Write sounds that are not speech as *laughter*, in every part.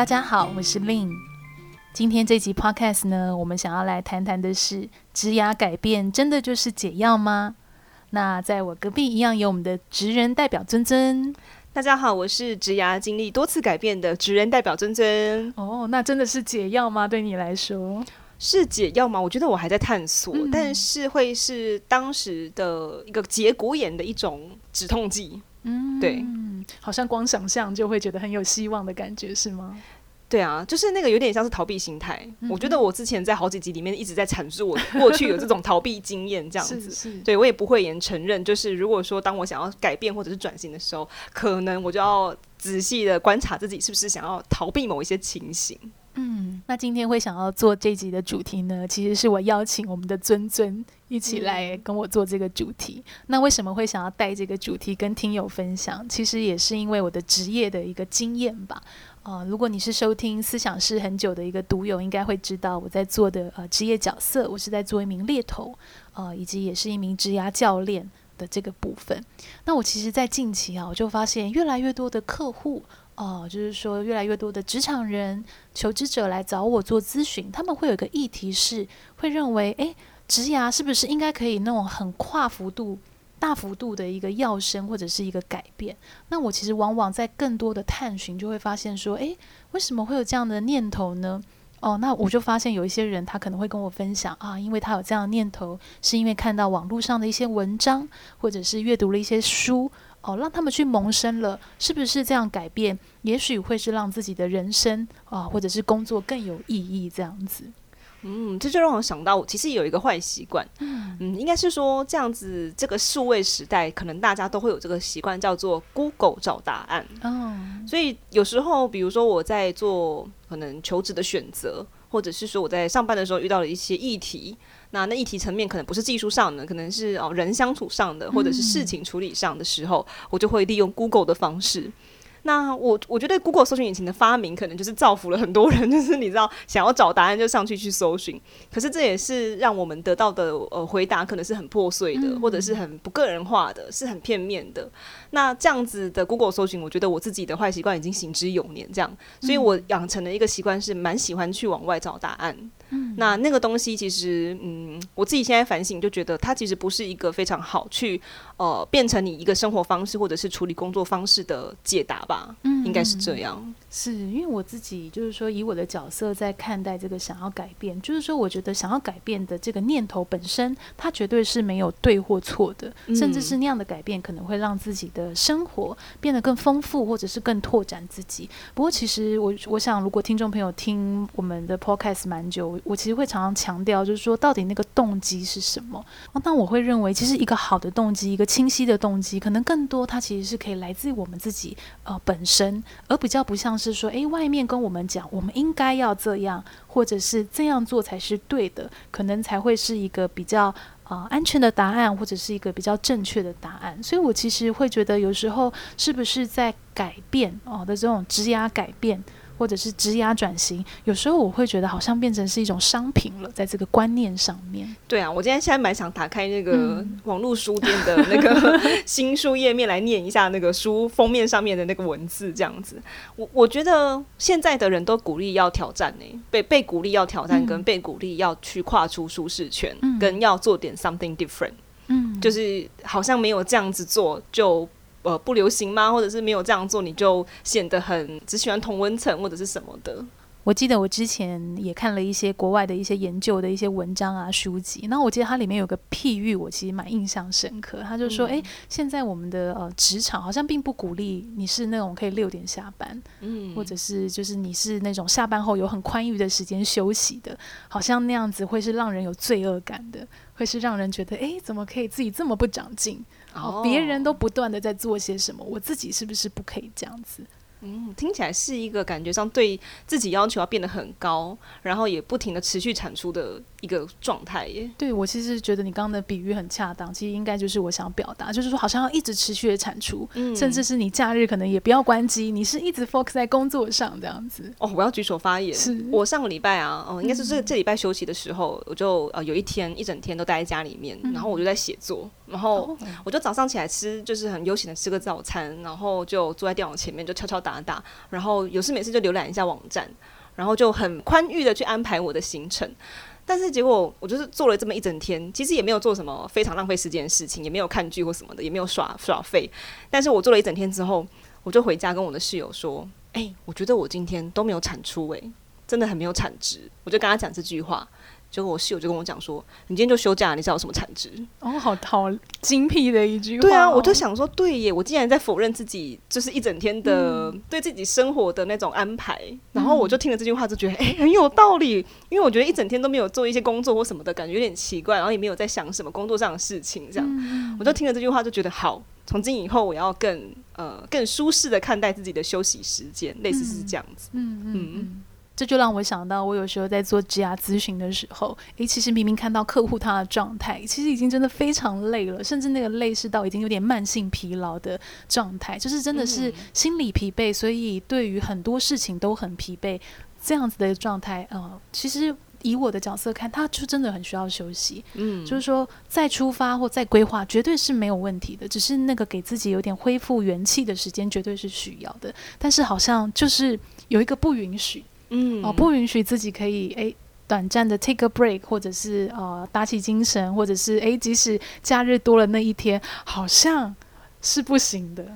大家好，我是 Lynn。今天这集 Podcast 呢，我们想要来谈谈的是职涯改变，真的就是解药吗？那在我隔壁一样有我们的职人代表尊尊。大家好，我是职涯经历多次改变的职人代表尊尊。哦，那真的是解药吗？对你来说是解药吗？我觉得我还在探索，嗯、但是会是当时的一个节骨眼的一种止痛剂。嗯，对，好像光想象就会觉得很有希望的感觉，是吗？对啊，就是那个有点像是逃避心态。嗯、我觉得我之前在好几集里面一直在阐述我 *laughs* 过去有这种逃避经验，这样子。是是对，我也不会言承认，就是如果说当我想要改变或者是转型的时候，可能我就要仔细的观察自己是不是想要逃避某一些情形。嗯，那今天会想要做这集的主题呢，其实是我邀请我们的尊尊一起来跟我做这个主题。嗯、那为什么会想要带这个主题跟听友分享？其实也是因为我的职业的一个经验吧。啊、呃，如果你是收听思想是很久的一个读友，应该会知道我在做的呃职业角色，我是在做一名猎头，呃，以及也是一名职涯教练的这个部分。那我其实，在近期啊，我就发现越来越多的客户，哦、就是说越来越多的职场人、求职者来找我做咨询，他们会有一个议题是，会认为，诶，职涯是不是应该可以那种很跨幅度？大幅度的一个跃升或者是一个改变，那我其实往往在更多的探寻，就会发现说，诶，为什么会有这样的念头呢？哦，那我就发现有一些人他可能会跟我分享啊，因为他有这样的念头，是因为看到网络上的一些文章，或者是阅读了一些书，哦，让他们去萌生了，是不是这样改变，也许会是让自己的人生啊，或者是工作更有意义这样子。嗯，这就让我想到，我其实有一个坏习惯。嗯，嗯，应该是说这样子，这个数位时代，可能大家都会有这个习惯，叫做 Google 找答案。哦，所以有时候，比如说我在做可能求职的选择，或者是说我在上班的时候遇到了一些议题，那那议题层面可能不是技术上的，可能是哦人相处上的，或者是事情处理上的时候，嗯，我就会利用 Google 的方式。那我我觉得 Google 搜寻引擎的发明可能就是造福了很多人，*laughs* 就是你知道想要找答案就上去去搜寻，可是这也是让我们得到的呃回答可能是很破碎的，或者是很不个人化的，是很片面的。那这样子的 Google 搜寻，我觉得我自己的坏习惯已经行之有年，这样，所以我养成了一个习惯是蛮喜欢去往外找答案。嗯，那那个东西其实，嗯，我自己现在反省就觉得它其实不是一个非常好去呃变成你一个生活方式或者是处理工作方式的解答吧。嗯，应该是这样。是因为我自己就是说，以我的角色在看待这个想要改变，就是说，我觉得想要改变的这个念头本身，它绝对是没有对或错的，嗯、甚至是那样的改变可能会让自己的生活变得更丰富，或者是更拓展自己。不过，其实我我想，如果听众朋友听我们的 Podcast 蛮久，我其实会常常强调，就是说，到底那个动机是什么？那我会认为，其实一个好的动机，一个清晰的动机，可能更多它其实是可以来自于我们自己呃本身，而比较不像。是说，诶，外面跟我们讲，我们应该要这样，或者是这样做才是对的，可能才会是一个比较啊、呃、安全的答案，或者是一个比较正确的答案。所以我其实会觉得，有时候是不是在改变哦的这种职涯改变。或者是职涯转型，有时候我会觉得好像变成是一种商品了，在这个观念上面。对啊，我今天现在蛮想打开那个网络书店的那个 *laughs* 新书页面来念一下那个书封面上面的那个文字，这样子。我我觉得现在的人都鼓励要挑战呢，被被鼓励要挑战，跟被鼓励要去跨出舒适圈，嗯、跟要做点 something different。嗯，就是好像没有这样子做就。呃，不流行吗？或者是没有这样做，你就显得很只喜欢同温层或者是什么的？我记得我之前也看了一些国外的一些研究的一些文章啊书籍，那我记得它里面有个譬喻，我其实蛮印象深刻。他就说，诶、嗯，现在我们的呃职场好像并不鼓励你是那种可以六点下班，嗯，或者是就是你是那种下班后有很宽裕的时间休息的，好像那样子会是让人有罪恶感的，会是让人觉得，诶，怎么可以自己这么不长进？哦，别人都不断的在做些什么，我自己是不是不可以这样子？嗯，听起来是一个感觉上对自己要求要变得很高，然后也不停的持续产出的一个状态耶。对，我其实觉得你刚刚的比喻很恰当，其实应该就是我想表达，就是说好像要一直持续的产出，嗯，甚至是你假日可能也不要关机，你是一直 focus 在工作上这样子。哦，我要举手发言。是我上个礼拜啊，哦，应该是这这礼拜休息的时候，嗯、我就呃有一天一整天都待在家里面，然后我就在写作。然后我就早上起来吃，就是很悠闲的吃个早餐，然后就坐在电脑前面就敲敲打打，然后有事没事就浏览一下网站，然后就很宽裕的去安排我的行程。但是结果我就是做了这么一整天，其实也没有做什么非常浪费时间的事情，也没有看剧或什么的，也没有耍耍废。但是我做了一整天之后，我就回家跟我的室友说：“哎、欸，我觉得我今天都没有产出、欸，诶，真的很没有产值。”我就跟他讲这句话。结果我室友就跟我讲说：“你今天就休假，你知道有什么产值？”哦，好好精辟的一句话。对啊，我就想说，对耶，我竟然在否认自己，就是一整天的对自己生活的那种安排。嗯、然后我就听了这句话，就觉得哎、欸，很有道理。因为我觉得一整天都没有做一些工作或什么的，感觉有点奇怪，然后也没有在想什么工作上的事情，这样。嗯、我就听了这句话，就觉得好，从今以后我要更呃更舒适的看待自己的休息时间，类似是这样子。嗯嗯。嗯嗯这就让我想到，我有时候在做职涯咨询的时候，诶，其实明明看到客户他的状态，其实已经真的非常累了，甚至那个累是到已经有点慢性疲劳的状态，就是真的是心理疲惫，所以对于很多事情都很疲惫，这样子的状态，呃，其实以我的角色看，他就真的很需要休息，嗯，就是说再出发或再规划绝对是没有问题的，只是那个给自己有点恢复元气的时间绝对是需要的，但是好像就是有一个不允许。嗯，哦，不允许自己可以诶短暂的 take a break，或者是呃打起精神，或者是诶即使假日多了那一天，好像是不行的。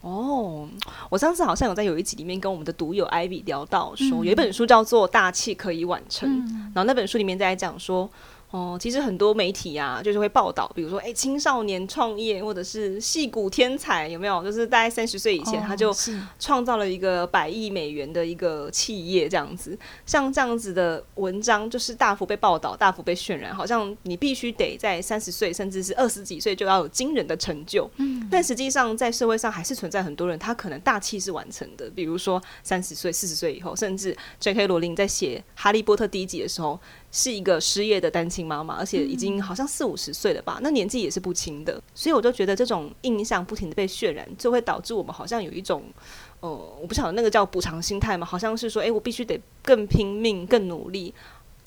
哦，我上次好像有在有一集里面跟我们的读友 Ivy 聊到说，说、嗯、有一本书叫做《大器可以晚成》，嗯、然后那本书里面在讲说。哦，其实很多媒体啊，就是会报道，比如说，哎，青少年创业，或者是戏骨天才，有没有？就是大概三十岁以前，他就创造了一个百亿美元的一个企业，这样子。像这样子的文章，就是大幅被报道，大幅被渲染，好像你必须得在三十岁，甚至是二十几岁就要有惊人的成就。嗯。但实际上，在社会上还是存在很多人，他可能大器是完成的，比如说三十岁、四十岁以后，甚至 J.K. 罗琳在写《哈利波特》第一集的时候。是一个失业的单亲妈妈，而且已经好像四五十岁了吧，那年纪也是不轻的，所以我就觉得这种印象不停的被渲染，就会导致我们好像有一种，呃，我不晓得那个叫补偿心态嘛，好像是说，诶，我必须得更拼命、更努力。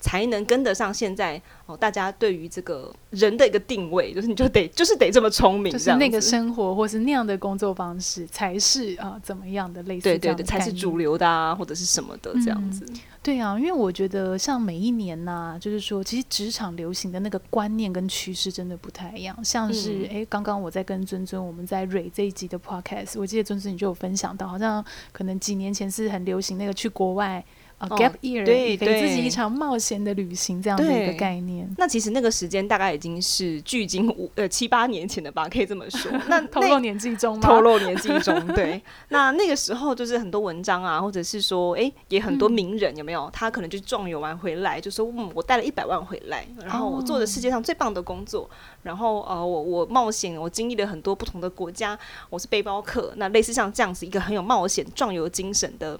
才能跟得上现在哦，大家对于这个人的一个定位，就是你就得就是得这么聪明，就是那个生活或是那样的工作方式才是啊、呃、怎么样的类似对对对，才是主流的啊，或者是什么的这样子。嗯、对啊，因为我觉得像每一年呐、啊，就是说其实职场流行的那个观念跟趋势真的不太一样。像是哎，刚刚、嗯、我在跟尊尊我们在蕊这一集的 podcast，我记得尊尊你就有分享到，好像可能几年前是很流行那个去国外。啊、oh，gap year，对，给自己一场冒险的旅行，这样的一个概念。那其实那个时间大概已经是距今五呃七八年前的吧，可以这么说。*laughs* 那透露年纪中吗？透露年纪中，*laughs* 对。那那个时候就是很多文章啊，或者是说，哎、欸，也很多名人、嗯、有没有？他可能就壮游完回来，就说，嗯，我带了一百万回来，然后我做了世界上最棒的工作，然后呃，我我冒险，我经历了很多不同的国家，我是背包客。那类似像这样子一个很有冒险壮游精神的。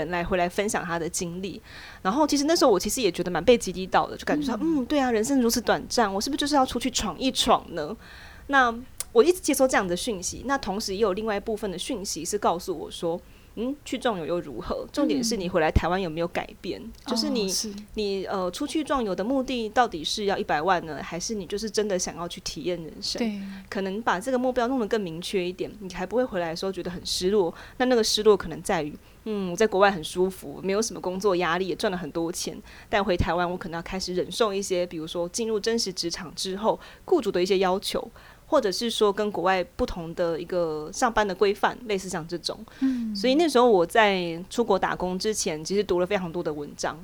人来回来分享他的经历，然后其实那时候我其实也觉得蛮被激励到的，就感觉说，嗯，对啊，人生如此短暂，我是不是就是要出去闯一闯呢？那我一直接收这样的讯息，那同时也有另外一部分的讯息是告诉我说。嗯，去壮游又如何？重点是你回来台湾有没有改变？嗯、就是你，哦、是你呃，出去壮游的目的到底是要一百万呢，还是你就是真的想要去体验人生？对，可能把这个目标弄得更明确一点，你还不会回来的时候觉得很失落。那那个失落可能在于，嗯，我在国外很舒服，没有什么工作压力，也赚了很多钱，但回台湾我可能要开始忍受一些，比如说进入真实职场之后，雇主的一些要求。或者是说跟国外不同的一个上班的规范，类似像这种，嗯，所以那时候我在出国打工之前，其实读了非常多的文章。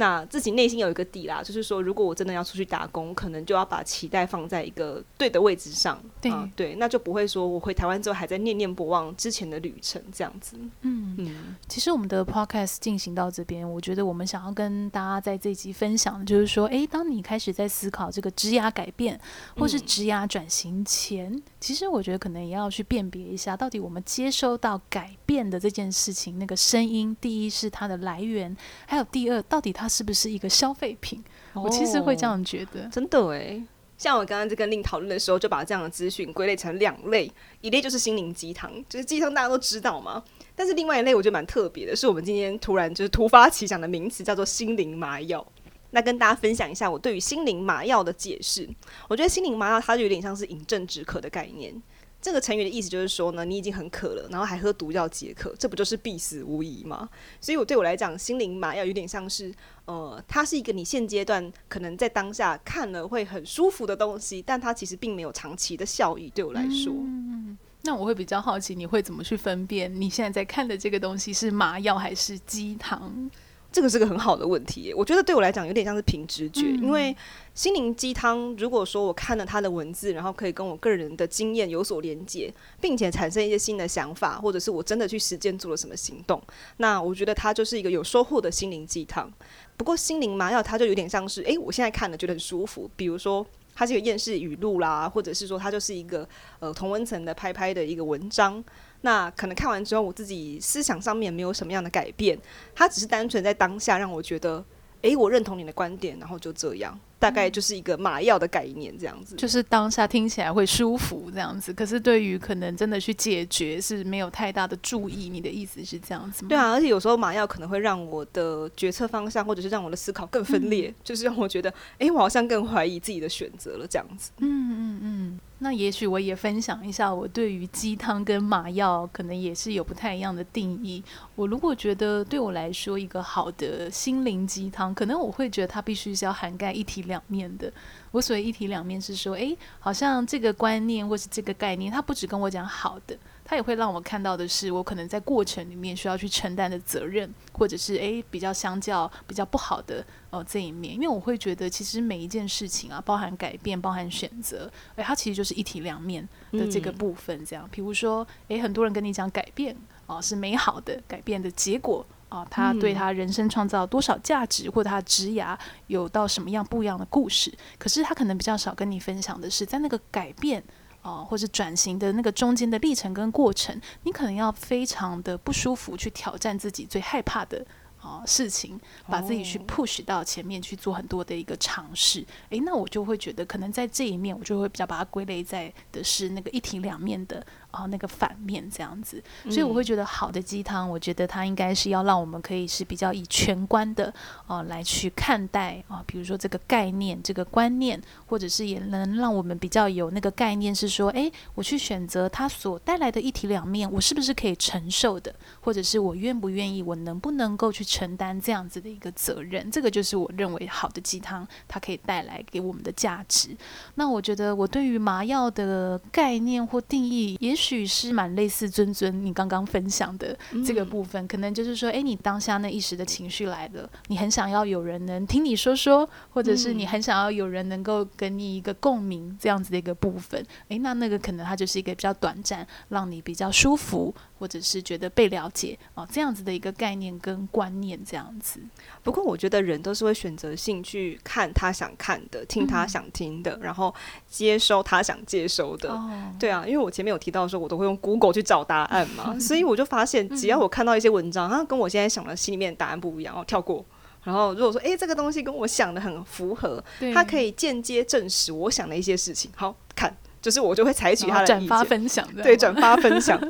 那自己内心有一个底啦，就是说，如果我真的要出去打工，可能就要把期待放在一个对的位置上，对、啊、对，那就不会说我回台湾之后还在念念不忘之前的旅程这样子。嗯嗯，其实我们的 podcast 进行到这边，我觉得我们想要跟大家在这一集分享的就是说，诶，当你开始在思考这个职涯改变或是职涯转型前，嗯、其实我觉得可能也要去辨别一下，到底我们接收到改变的这件事情那个声音，第一是它的来源，还有第二，到底它。它是不是一个消费品？我其实会这样觉得，真的诶，像我刚刚在跟令讨论的时候，就把这样的资讯归类成两类，一类就是心灵鸡汤，就是鸡汤大家都知道嘛。但是另外一类我觉得蛮特别的，是我们今天突然就是突发奇想的名词，叫做心灵麻药。那跟大家分享一下我对于心灵麻药的解释。我觉得心灵麻药它就有点像是饮鸩止渴的概念。这个成语的意思就是说呢，你已经很渴了，然后还喝毒药解渴，这不就是必死无疑吗？所以，我对我来讲，心灵麻药有点像是，呃，它是一个你现阶段可能在当下看了会很舒服的东西，但它其实并没有长期的效益。对我来说，嗯，那我会比较好奇，你会怎么去分辨你现在在看的这个东西是麻药还是鸡汤？这个是个很好的问题，我觉得对我来讲有点像是凭直觉，嗯、因为心灵鸡汤，如果说我看了他的文字，然后可以跟我个人的经验有所连接，并且产生一些新的想法，或者是我真的去实践做了什么行动，那我觉得它就是一个有收获的心灵鸡汤。不过心灵麻药，它就有点像是，诶，我现在看了觉得很舒服，比如说它是一个厌世语录啦，或者是说它就是一个呃同温层的拍拍的一个文章。那可能看完之后，我自己思想上面没有什么样的改变，它只是单纯在当下让我觉得，诶，我认同你的观点，然后就这样。大概就是一个麻药的概念，这样子，就是当下听起来会舒服这样子。可是对于可能真的去解决是没有太大的注意。你的意思是这样子吗？对啊，而且有时候麻药可能会让我的决策方向，或者是让我的思考更分裂，就是让我觉得，哎、我好像更怀疑自己的选择了这样子。嗯嗯嗯。那也许我也分享一下，我对于鸡汤跟麻药可能也是有不太一样的定义。我如果觉得对我来说一个好的心灵鸡汤，可能我会觉得它必须是要涵盖一体两面的。我所谓一体两面是说，诶，好像这个观念或是这个概念，它不只跟我讲好的，它也会让我看到的是我可能在过程里面需要去承担的责任，或者是诶比较相较比较不好的哦这一面。因为我会觉得，其实每一件事情啊，包含改变，包含选择，诶，它其实就是一体两面的这个部分。这样，比如说，诶，很多人跟你讲改变哦是美好的，改变的结果。啊，他对他人生创造多少价值，或者他职涯有到什么样不一样的故事？可是他可能比较少跟你分享的是，在那个改变啊，或者转型的那个中间的历程跟过程，你可能要非常的不舒服，去挑战自己最害怕的。啊，事情把自己去 push 到前面去做很多的一个尝试，诶、欸，那我就会觉得，可能在这一面，我就会比较把它归类在的是那个一体两面的啊，那个反面这样子。所以我会觉得，好的鸡汤，我觉得它应该是要让我们可以是比较以全观的啊来去看待啊，比如说这个概念、这个观念，或者是也能让我们比较有那个概念，是说，诶、欸，我去选择它所带来的一体两面，我是不是可以承受的，或者是我愿不愿意，我能不能够去。承担这样子的一个责任，这个就是我认为好的鸡汤，它可以带来给我们的价值。那我觉得我对于麻药的概念或定义，也许是蛮类似尊尊你刚刚分享的这个部分，嗯、可能就是说，诶，你当下那一时的情绪来了，你很想要有人能听你说说，或者是你很想要有人能够跟你一个共鸣这样子的一个部分，诶，那那个可能它就是一个比较短暂，让你比较舒服，或者是觉得被了解哦，这样子的一个概念跟观念。念这样子，不过我觉得人都是会选择性去看他想看的，听他想听的，嗯、然后接收他想接收的。哦、对啊，因为我前面有提到说，我都会用 Google 去找答案嘛，*laughs* 所以我就发现，只要我看到一些文章，它跟我现在想的心里面的答案不一样，我跳过。然后如果说，哎，这个东西跟我想的很符合，它可以间接证实我想的一些事情，好看，就是我就会采取他的转发分享，对，转发分享。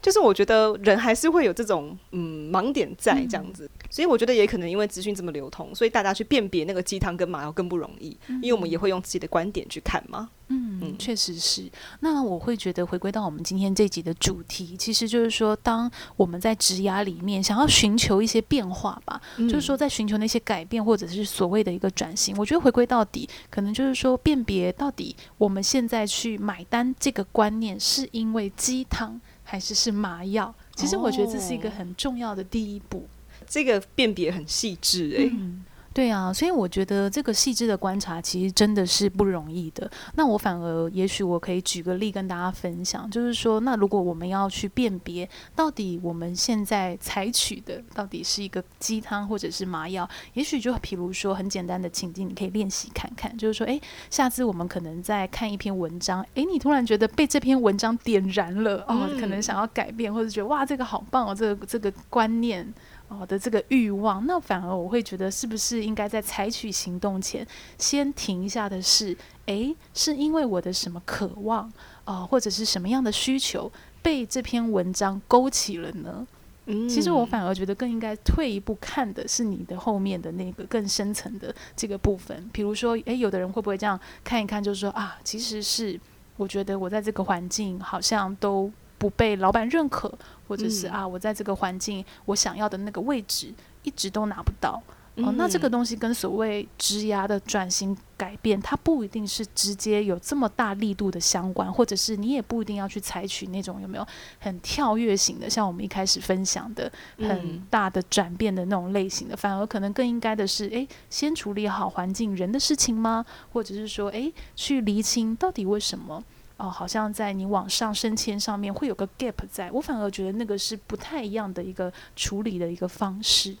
就是我觉得人还是会有这种嗯盲点在这样子，嗯、所以我觉得也可能因为资讯这么流通，所以大家去辨别那个鸡汤跟麻药更不容易，嗯、因为我们也会用自己的观点去看嘛。嗯，嗯确实是。那我会觉得回归到我们今天这集的主题，其实就是说，当我们在职涯里面想要寻求一些变化吧，嗯、就是说在寻求那些改变或者是所谓的一个转型，我觉得回归到底，可能就是说辨别到底我们现在去买单这个观念，是因为鸡汤。还是是麻药，其实我觉得这是一个很重要的第一步。哦、这个辨别很细致诶。嗯对啊，所以我觉得这个细致的观察其实真的是不容易的。那我反而也许我可以举个例跟大家分享，就是说，那如果我们要去辨别到底我们现在采取的到底是一个鸡汤或者是麻药，也许就比如说很简单的情境，你可以练习看看，就是说，诶，下次我们可能在看一篇文章，诶，你突然觉得被这篇文章点燃了哦，可能想要改变，或者觉得哇，这个好棒哦，这个这个观念。哦的这个欲望，那反而我会觉得，是不是应该在采取行动前，先停一下的是，诶，是因为我的什么渴望啊、呃，或者是什么样的需求被这篇文章勾起了呢？嗯，其实我反而觉得更应该退一步看的是你的后面的那个更深层的这个部分。比如说，诶，有的人会不会这样看一看，就是说啊，其实是我觉得我在这个环境好像都不被老板认可，或者是啊，我在这个环境我想要的那个位置一直都拿不到。哦，那这个东西跟所谓职涯的转型改变，它不一定是直接有这么大力度的相关，或者是你也不一定要去采取那种有没有很跳跃型的，像我们一开始分享的很大的转变的那种类型的，反而可能更应该的是，诶，先处理好环境人的事情吗？或者是说，诶，去厘清到底为什么哦，好像在你往上升迁上面会有个 gap 在，我反而觉得那个是不太一样的一个处理的一个方式。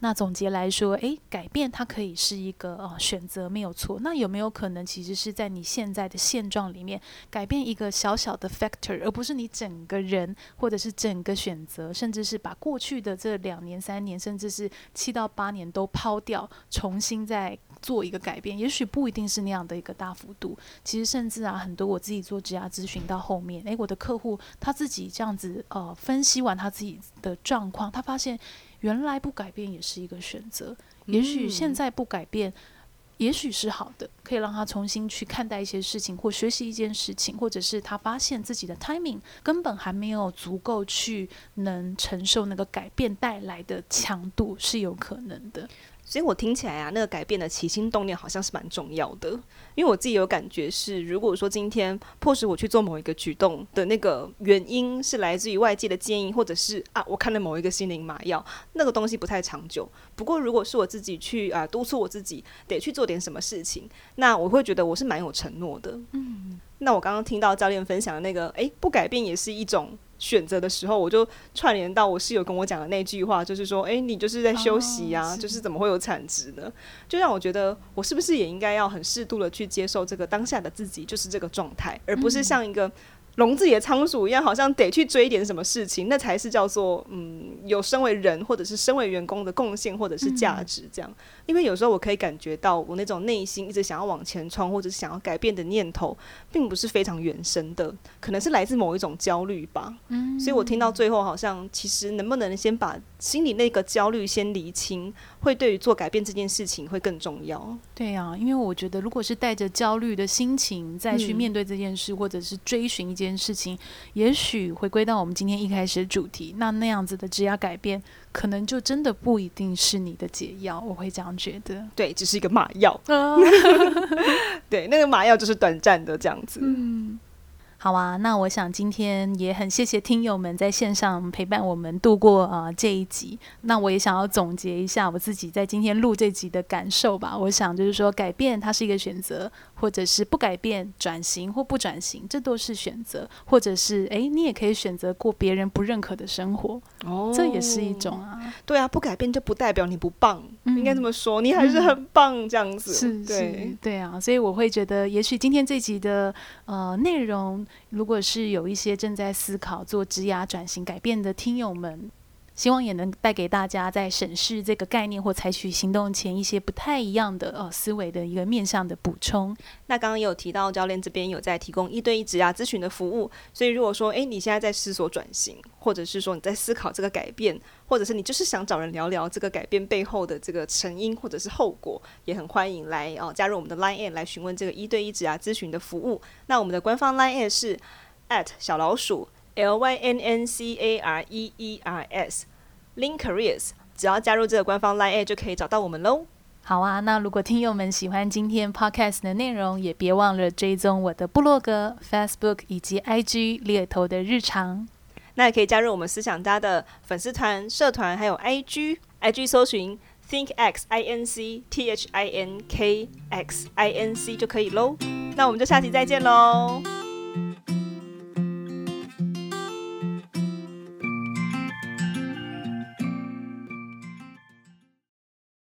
那总结来说，诶，改变它可以是一个呃选择，没有错。那有没有可能，其实是在你现在的现状里面改变一个小小的 factor，而不是你整个人或者是整个选择，甚至是把过去的这两年、三年，甚至是七到八年都抛掉，重新再做一个改变？也许不一定是那样的一个大幅度。其实甚至啊，很多我自己做职涯咨询到后面，诶，我的客户他自己这样子呃分析完他自己的状况，他发现。原来不改变也是一个选择，也许现在不改变，也许是好的，可以让他重新去看待一些事情，或学习一件事情，或者是他发现自己的 timing 根本还没有足够去能承受那个改变带来的强度，是有可能的。所以我听起来啊，那个改变的起心动念好像是蛮重要的，因为我自己有感觉是，如果说今天迫使我去做某一个举动的那个原因是来自于外界的建议，或者是啊，我看了某一个心灵麻药，那个东西不太长久。不过如果是我自己去啊督促我自己得去做点什么事情，那我会觉得我是蛮有承诺的。嗯，那我刚刚听到教练分享的那个，诶，不改变也是一种。选择的时候，我就串联到我室友跟我讲的那句话，就是说，诶，你就是在休息呀，就是怎么会有产值呢？就让我觉得，我是不是也应该要很适度的去接受这个当下的自己，就是这个状态，而不是像一个。笼子里的仓鼠一样，好像得去追一点什么事情，那才是叫做嗯，有身为人或者是身为员工的贡献或者是价值这样。嗯。因为有时候我可以感觉到，我那种内心一直想要往前冲或者是想要改变的念头，并不是非常原生的，可能是来自某一种焦虑吧。嗯。所以我听到最后，好像其实能不能先把心里那个焦虑先厘清，会对于做改变这件事情会更重要。对啊，因为我觉得，如果是带着焦虑的心情再去面对这件事，嗯。或者是追寻一件。事情，也许回归到我们今天一开始的主题，那那样子的职涯改变，可能就真的不一定是你的解药。我会这样觉得，对，只是一个麻药。*laughs* 对，那个麻药就是短暂的这样子。嗯。好啊，那我想今天也很谢谢听友们在线上陪伴我们度过啊、呃、这一集。那我也想要总结一下我自己在今天录这集的感受吧。我想就是说，改变它是一个选择，或者是不改变、转型或不转型，这都是选择。或者是诶，你也可以选择过别人不认可的生活，哦，这也是一种啊。对啊，不改变就不代表你不棒，嗯、应该这么说，你还是很棒这样子。是，是，对啊。所以我会觉得，也许今天这集的呃内容。如果是有一些正在思考做职涯转型改变的听友们，希望也能带给大家在审视这个概念或采取行动前一些不太一样的呃思维的一个面向的补充。那刚刚也有提到教练这边有在提供一对一职涯咨询的服务，所以如果说诶，你现在在思索转型，或者是说你在思考这个改变，或者是你就是想找人聊聊这个改变背后的这个成因或者是后果，也很欢迎来哦加入我们的 Line 来询问这个一对一职涯咨询的服务。那我们的官方 Line 是 at 小老鼠。L Y N N C A R E E R S，Link Careers，只要加入这个官方 Line 就可以找到我们喽。好啊，那如果听友们喜欢今天 Podcast 的内容，也别忘了追踪我的部落格、Facebook 以及 IG 猎头的日常。那也可以加入我们思想家的粉丝团、社团，还有 IG，IG 搜寻 ThinkX I N C T H I N K X I N C 就可以喽。那我们就下期再见喽。